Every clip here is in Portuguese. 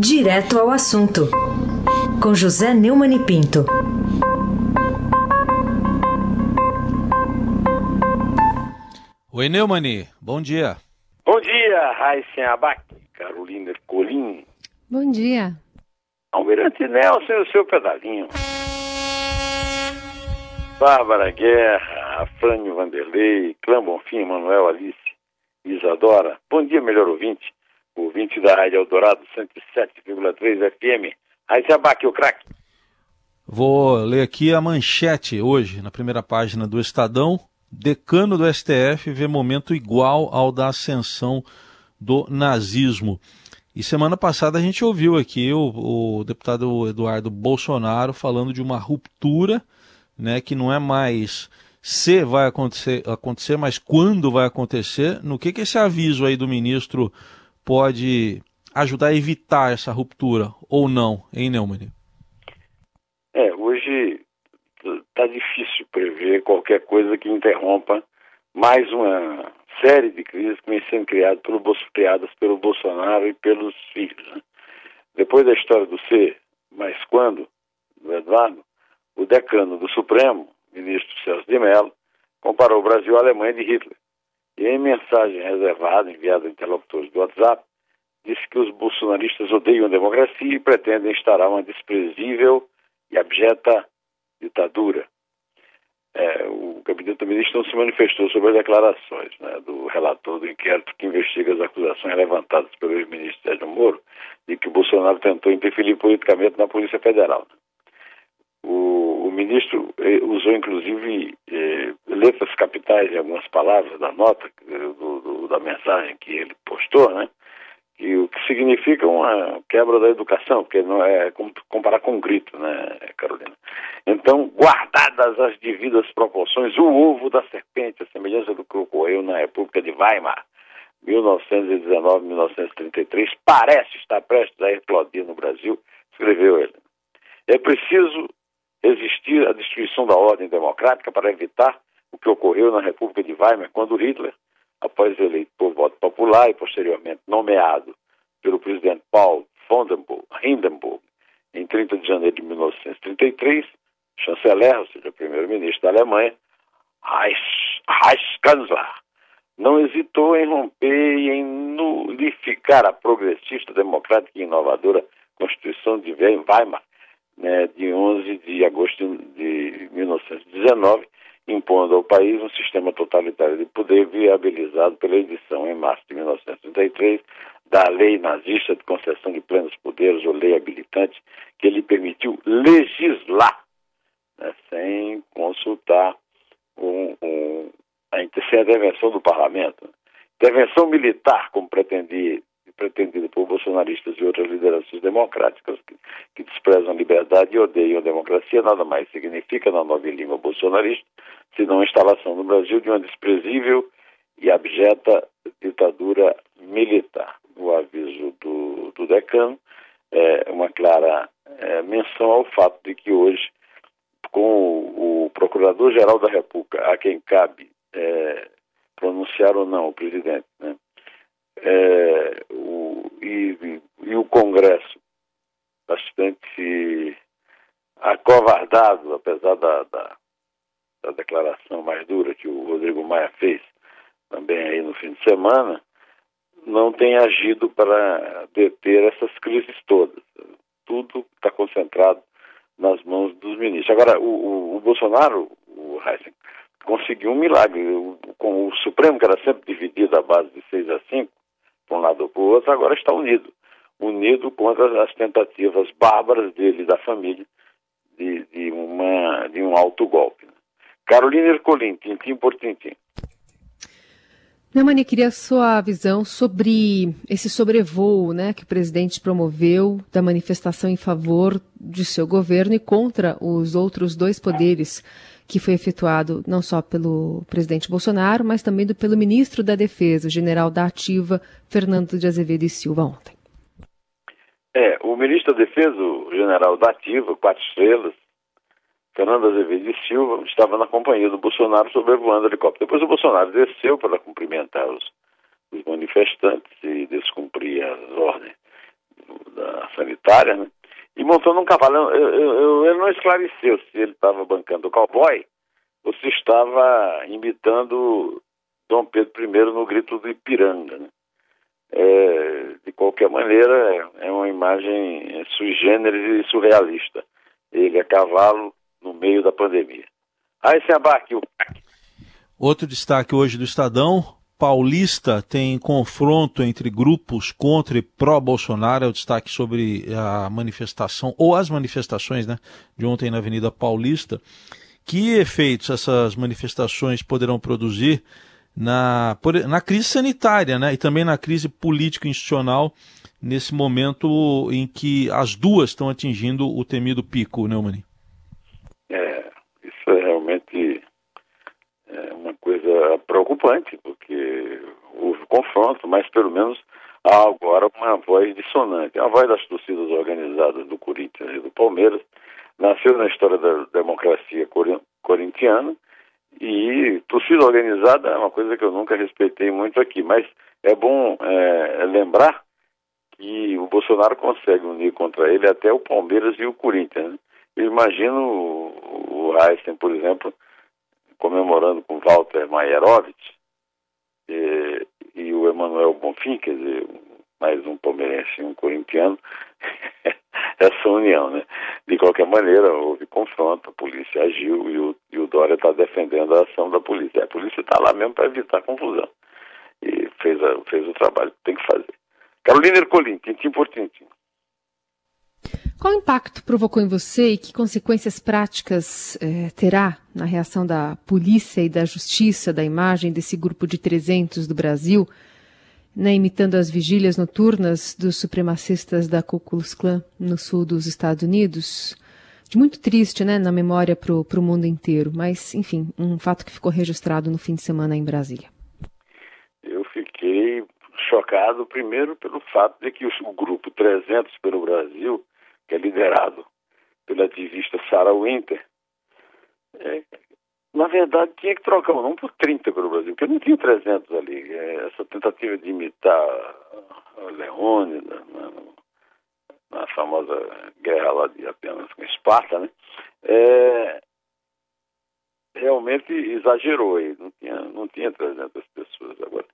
Direto ao assunto, com José Neumann e Pinto. Oi, Neumani, bom dia. Bom dia, Raíssen Abac, Carolina Colim. Bom dia. Almirante Nelson e o seu pedalinho. Bárbara Guerra, Afrânio Vanderlei, Clã Bonfim, Manuel Alice, Isadora. Bom dia, melhor ouvinte. Ouvinte da Rádio Eldorado 107,3 FM. Aí se abaque o craque. Vou ler aqui a manchete hoje, na primeira página do Estadão. Decano do STF vê momento igual ao da ascensão do nazismo. E semana passada a gente ouviu aqui o, o deputado Eduardo Bolsonaro falando de uma ruptura né, que não é mais se vai acontecer, acontecer, mas quando vai acontecer. No que, que esse aviso aí do ministro pode ajudar a evitar essa ruptura ou não, hein, Neumann? É, hoje está difícil prever qualquer coisa que interrompa mais uma série de crises que vem sendo criadas pelo, criadas pelo Bolsonaro e pelos filhos. Né? Depois da história do C, mas quando, do Eduardo, o decano do Supremo, ministro Celso de Mello, comparou o Brasil à Alemanha de Hitler. E em mensagem reservada enviada a interlocutores do WhatsApp, disse que os bolsonaristas odeiam a democracia e pretendem instaurar uma desprezível e abjeta ditadura. É, o gabinete do ministro não se manifestou sobre as declarações né, do relator do inquérito que investiga as acusações levantadas pelo ex-ministro Sérgio Moro de que o Bolsonaro tentou interferir politicamente na Polícia Federal. Né? O, o ministro eh, usou, inclusive, eh, letras capitais em algumas palavras da nota, eh, do, do, da mensagem que ele postou, né? Que, o que significa uma quebra da educação, porque não é comparar com um grito, né, Carolina? Então, guardadas as devidas proporções, o ovo da serpente, a semelhança do que ocorreu na República de Weimar, 1919-1933, parece estar prestes a explodir no Brasil, escreveu ele. É preciso existir a destruição da ordem democrática para evitar o que ocorreu na República de Weimar, quando Hitler, após e posteriormente nomeado pelo presidente Paul Hindenburg, em 30 de janeiro de 1933, chanceler, ou seja, primeiro-ministro da Alemanha, Reichskanzler, não hesitou em romper e em nulificar a progressista, democrática e inovadora Constituição de Weimar, né, de 11 de agosto de 1919, impondo ao país um sistema totalitário de poder viabilizado pela edição, em março de 1933, da lei nazista de concessão de plenos poderes, ou lei habilitante, que lhe permitiu legislar, né, sem consultar um, um, a, intervenção do parlamento. Intervenção militar, como pretendida por bolsonaristas e outras lideranças democráticas que, que desprezam a liberdade e odeiam a democracia, nada mais significa, na nova língua bolsonarista, senão a instalação no Brasil de uma desprezível e abjeta ditadura militar. O aviso do, do decano é uma clara é, menção ao fato de que hoje, com o, Procurador-Geral da República, a quem cabe é, pronunciar ou não o presidente, né, é, o, e, e, o Congresso bastante acovardado, apesar da, da, da, declaração mais dura que o Rodrigo Maia fez também aí no fim de semana, não tem agido para deter essas crises todas. Tudo está concentrado nas mãos dos ministros. Agora, o, o, o Bolsonaro, o Heisen, conseguiu um milagre. O, com o Supremo, que era sempre dividido à base de 6 a 5, para um lado ou para o outro, agora está unido. Unido contra as tentativas bárbaras dele e da família de, de, uma, de um alto golpe. Carolina Ercolim, tintim por tintim. Neumani, queria a sua visão sobre esse sobrevoo né, que o presidente promoveu da manifestação em favor de seu governo e contra os outros dois poderes que foi efetuado não só pelo presidente Bolsonaro, mas também do, pelo ministro da Defesa, o general da Ativa, Fernando de Azevedo e Silva, ontem. É, o ministro da Defesa, o general da Ativa, quatro estrelas, Fernando Azevedo e Silva, estava na companhia do Bolsonaro sobrevoando o helicóptero. Depois o Bolsonaro desceu para cumprimentar os, os manifestantes e descumprir as ordens da sanitária, né? E montando um cavalo. Eu, eu, eu, ele não esclareceu se ele estava bancando o cowboy ou se estava imitando Dom Pedro I no grito do Ipiranga, né? É, de qualquer maneira, é uma imagem sui generis e surrealista. Ele a cavalo no meio da pandemia. Aí se abaque o Outro destaque hoje do Estadão, Paulista tem confronto entre grupos contra e pró-Bolsonaro, é o destaque sobre a manifestação, ou as manifestações né, de ontem na Avenida Paulista. Que efeitos essas manifestações poderão produzir na, na crise sanitária né, e também na crise político-institucional nesse momento em que as duas estão atingindo o temido pico, Neumann? É, isso é realmente é uma coisa preocupante, porque houve confronto, mas pelo menos há agora uma voz dissonante. A voz das torcidas organizadas do Corinthians e do Palmeiras nasceu na história da democracia corintiana e torcida organizada é uma coisa que eu nunca respeitei muito aqui, mas é bom é, lembrar que o Bolsonaro consegue unir contra ele até o Palmeiras e o Corinthians. Né? Eu imagino o, o Heisen, por exemplo, comemorando com Walter Maierovitch e, e o Emanuel Bonfim, quer dizer, mais um palmeirense e um corintiano, essa união, né? De qualquer maneira, houve confronto, a polícia agiu e o, e o Dória está defendendo a ação da polícia. A polícia está lá mesmo para evitar confusão. E fez, a, fez o trabalho que tem que fazer. Carolina Ercolim, tintim por tintim. Qual impacto provocou em você e que consequências práticas eh, terá na reação da polícia e da justiça da imagem desse grupo de 300 do Brasil, né, imitando as vigílias noturnas dos supremacistas da Ku Klux Klan no sul dos Estados Unidos? De muito triste, né, na memória para o mundo inteiro, mas, enfim, um fato que ficou registrado no fim de semana em Brasília. Eu fiquei chocado, primeiro, pelo fato de que o grupo 300 pelo Brasil que é liderado pela ativista Sarah Winter, é, na verdade tinha que trocar o nome por 30 pelo Brasil, porque não tinha 300 ali. É, essa tentativa de imitar a Leone na, na, na, famosa guerra lá de apenas com Esparta, né? É, realmente exagerou aí, não tinha, não tinha 300 pessoas agora.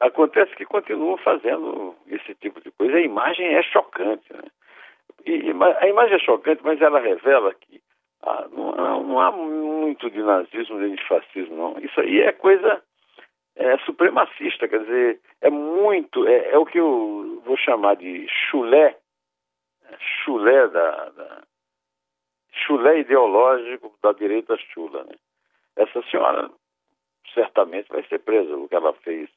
acontece que continuam fazendo esse tipo de coisa, a imagem é chocante, né? E, a imagem é chocante, mas ela revela que ah, não, não, há muito de nazismo nem de fascismo, não. Isso aí é coisa é, supremacista, quer dizer, é muito, é, é, o que eu vou chamar de chulé, chulé da, da chulé ideológico da direita chula. Né? Essa senhora certamente vai ser presa. O que ela fez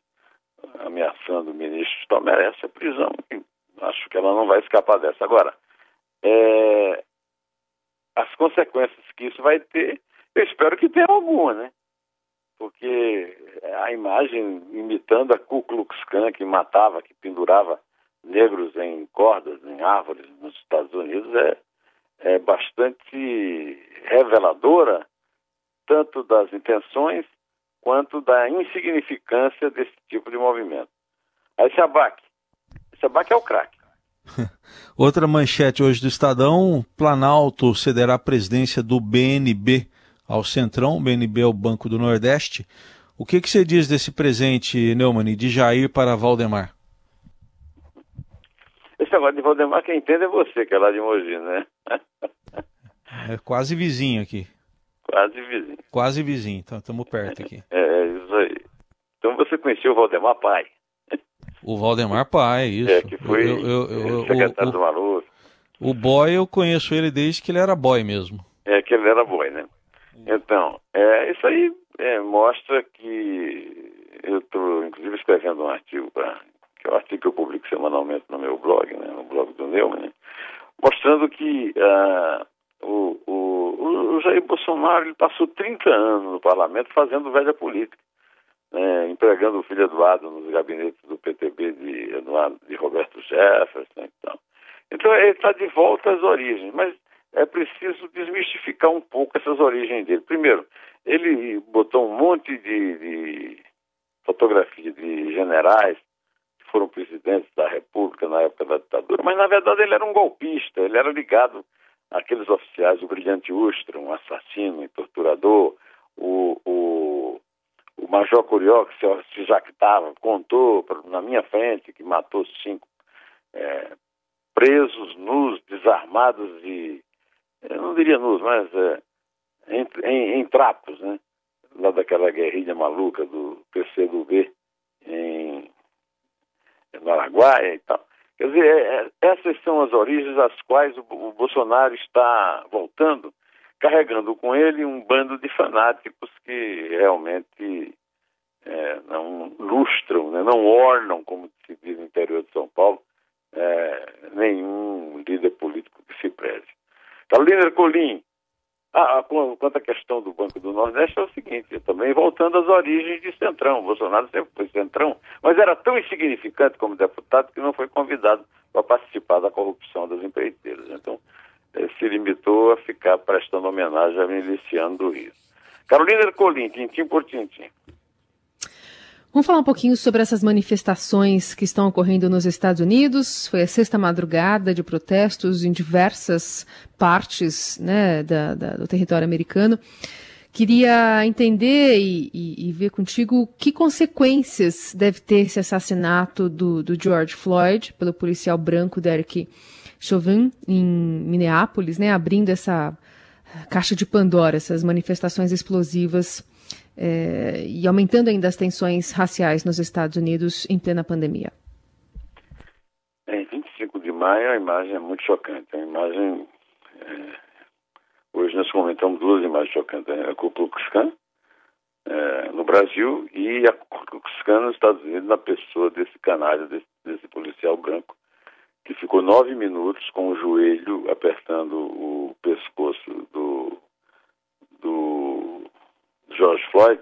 ameaçando o ministro só merece a prisão. Acho que ela não vai escapar dessa. Agora, é, as consequências que isso vai ter, eu espero que tenha alguma, né? Porque a imagem imitando a Ku Klux Klan que matava, que pendurava negros em cordas, em árvores nos Estados Unidos é, é bastante reveladora tanto das intenções quanto da insignificância desse tipo de movimento. Aí. Esse abaque é o craque. Outra manchete hoje do Estadão: Planalto cederá a presidência do BNB ao Centrão. O BNB é o Banco do Nordeste. O que, que você diz desse presente, Neumann, de Jair para Valdemar? Esse negócio de Valdemar, quem entende é você, que é lá de Mogi, né? é quase vizinho aqui. Quase vizinho. Quase vizinho, então estamos perto aqui. É, é, isso aí. Então você conheceu o Valdemar pai? O Valdemar Pai, isso. É, que foi eu, eu, eu, secretário o, do Maluf. O boy, eu conheço ele desde que ele era boy mesmo. É, que ele era boy, né? Então, é, isso aí é, mostra que eu estou, inclusive, escrevendo um artigo, pra, que é um artigo que eu publico semanalmente no meu blog, né, no blog do Neumann, né, mostrando que uh, o, o, o Jair Bolsonaro ele passou 30 anos no parlamento fazendo velha política né, empregando o filho Eduardo nos gabinetes do PTB de, Eduardo, de Roberto Jefferson. Então, então ele está de volta às origens, mas é preciso desmistificar um pouco essas origens dele. Primeiro, ele botou um monte de, de fotografia de generais que foram presidentes da República na época da ditadura, mas na verdade ele era um golpista, ele era ligado àqueles oficiais, o Brilhante Ustra, um assassino e torturador, o, Major Curió, que se, jactava, contou na minha frente que matou cinco é, presos, nus, desarmados e, eu não diria nus, mas é, em, em, em trapos, né? Lá daquela guerrilha maluca do PCdoB em, em Araguaia e tal. Quer dizer, é, é, essas são as origens às quais o, o Bolsonaro está voltando, carregando com ele um bando de fanáticos que realmente é, não lustram, né, não ornam, como se diz no interior de São Paulo, é, nenhum líder político que se preze. Carolina Ercolim, ah, ah quanto à questão do Banco do Nordeste, é o seguinte, também voltando às origens de Centrão. Bolsonaro sempre foi Centrão, mas era tão insignificante como deputado que não foi convidado para participar da corrupção das empreiteiras. Então, eh, se limitou a ficar prestando homenagem a miliciano do Rio. Carolina Ercolim, tintim por tintim. Vamos falar um pouquinho sobre essas manifestações que estão ocorrendo nos Estados Unidos. Foi a sexta madrugada de protestos em diversas partes né, da, da, do território americano. Queria entender e, e, e, ver contigo que consequências deve ter esse assassinato do, do George Floyd pelo policial branco Derek Chauvin em Minneapolis, né, abrindo essa caixa de Pandora, essas manifestações explosivas é, e aumentando ainda as tensões raciais nos Estados Unidos em plena pandemia? Em 25 de maio a imagem é muito chocante. A imagem. É, hoje nós comentamos duas imagens chocantes: a Ku Klux é, no Brasil e a Ku Klux nos Estados Unidos, na pessoa desse canalha, desse, desse policial branco, que ficou nove minutos com o joelho apertando o pescoço do, do George Floyd,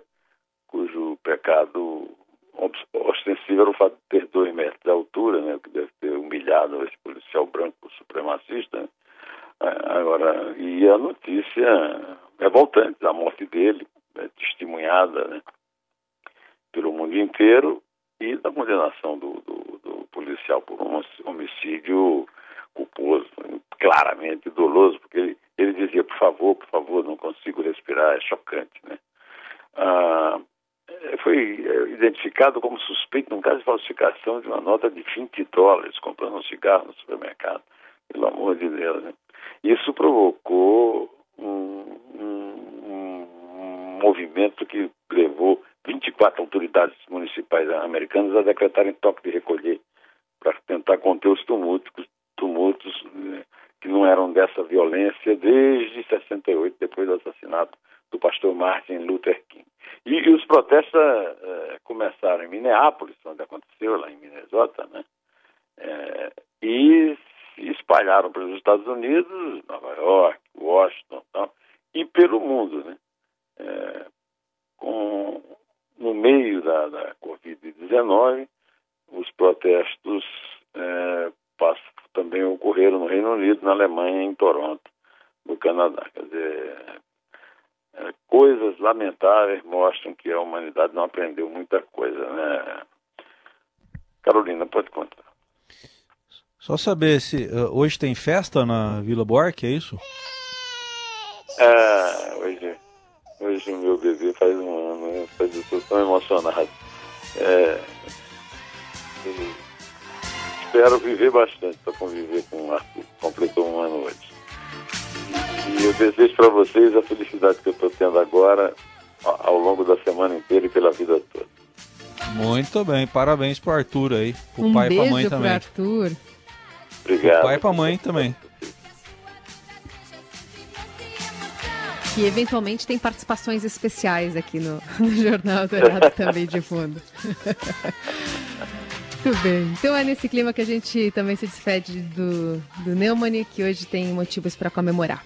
cujo pecado ostensivo era o fato de ter dois metros de altura, né, que deve ter humilhado esse policial branco supremacista. Né? Agora, e a notícia revoltante da morte dele, né, testemunhada né, pelo mundo inteiro, e da condenação do, do, do policial por um homicídio culposo, claramente doloso, porque ele, ele dizia, por favor, por favor, não consigo respirar, é chocante, né? Ah, foi é, identificado como suspeito num caso de falsificação de uma nota de 20 dólares comprando um cigarro no supermercado. Pelo amor de Deus, né? Isso provocou um, um, um movimento que levou 24 autoridades municipais americanas a decretarem toque de recolher para tentar conter os tumultos, tumultos né, que não eram dessa violência desde 68, depois do assassinato do pastor Martin Luther. E, e os protestos uh, começaram em Minneapolis, onde aconteceu, lá em Minnesota, né? É, e se espalharam pelos Estados Unidos, Nova York, Washington tal, e pelo mundo, né? É, com, no meio da, da Covid-19, os protestos é, também ocorreram no Reino Unido, na Alemanha, em Toronto, no Canadá. Quer dizer, é, coisas lamentáveis mostram que a humanidade não aprendeu muita coisa, né? Carolina, pode contar. Só saber se uh, hoje tem festa na Vila Buarque, é isso? É, hoje, hoje o meu bebê faz um ano, né? eu estou tão emocionado. É, espero viver bastante para conviver com o Arthur. Completou um ano hoje. E eu desejo para vocês a felicidade que eu estou tendo agora, ao longo da semana inteira e pela vida toda. Muito bem, parabéns pro Arthur aí. Pro um pai e pra mãe também. Arthur. Obrigado. Pro pai e pra mãe também. Que eventualmente tem participações especiais aqui no, no Jornal Dourado também de fundo. Muito bem. Então é nesse clima que a gente também se despede do, do Neumann, que hoje tem motivos para comemorar.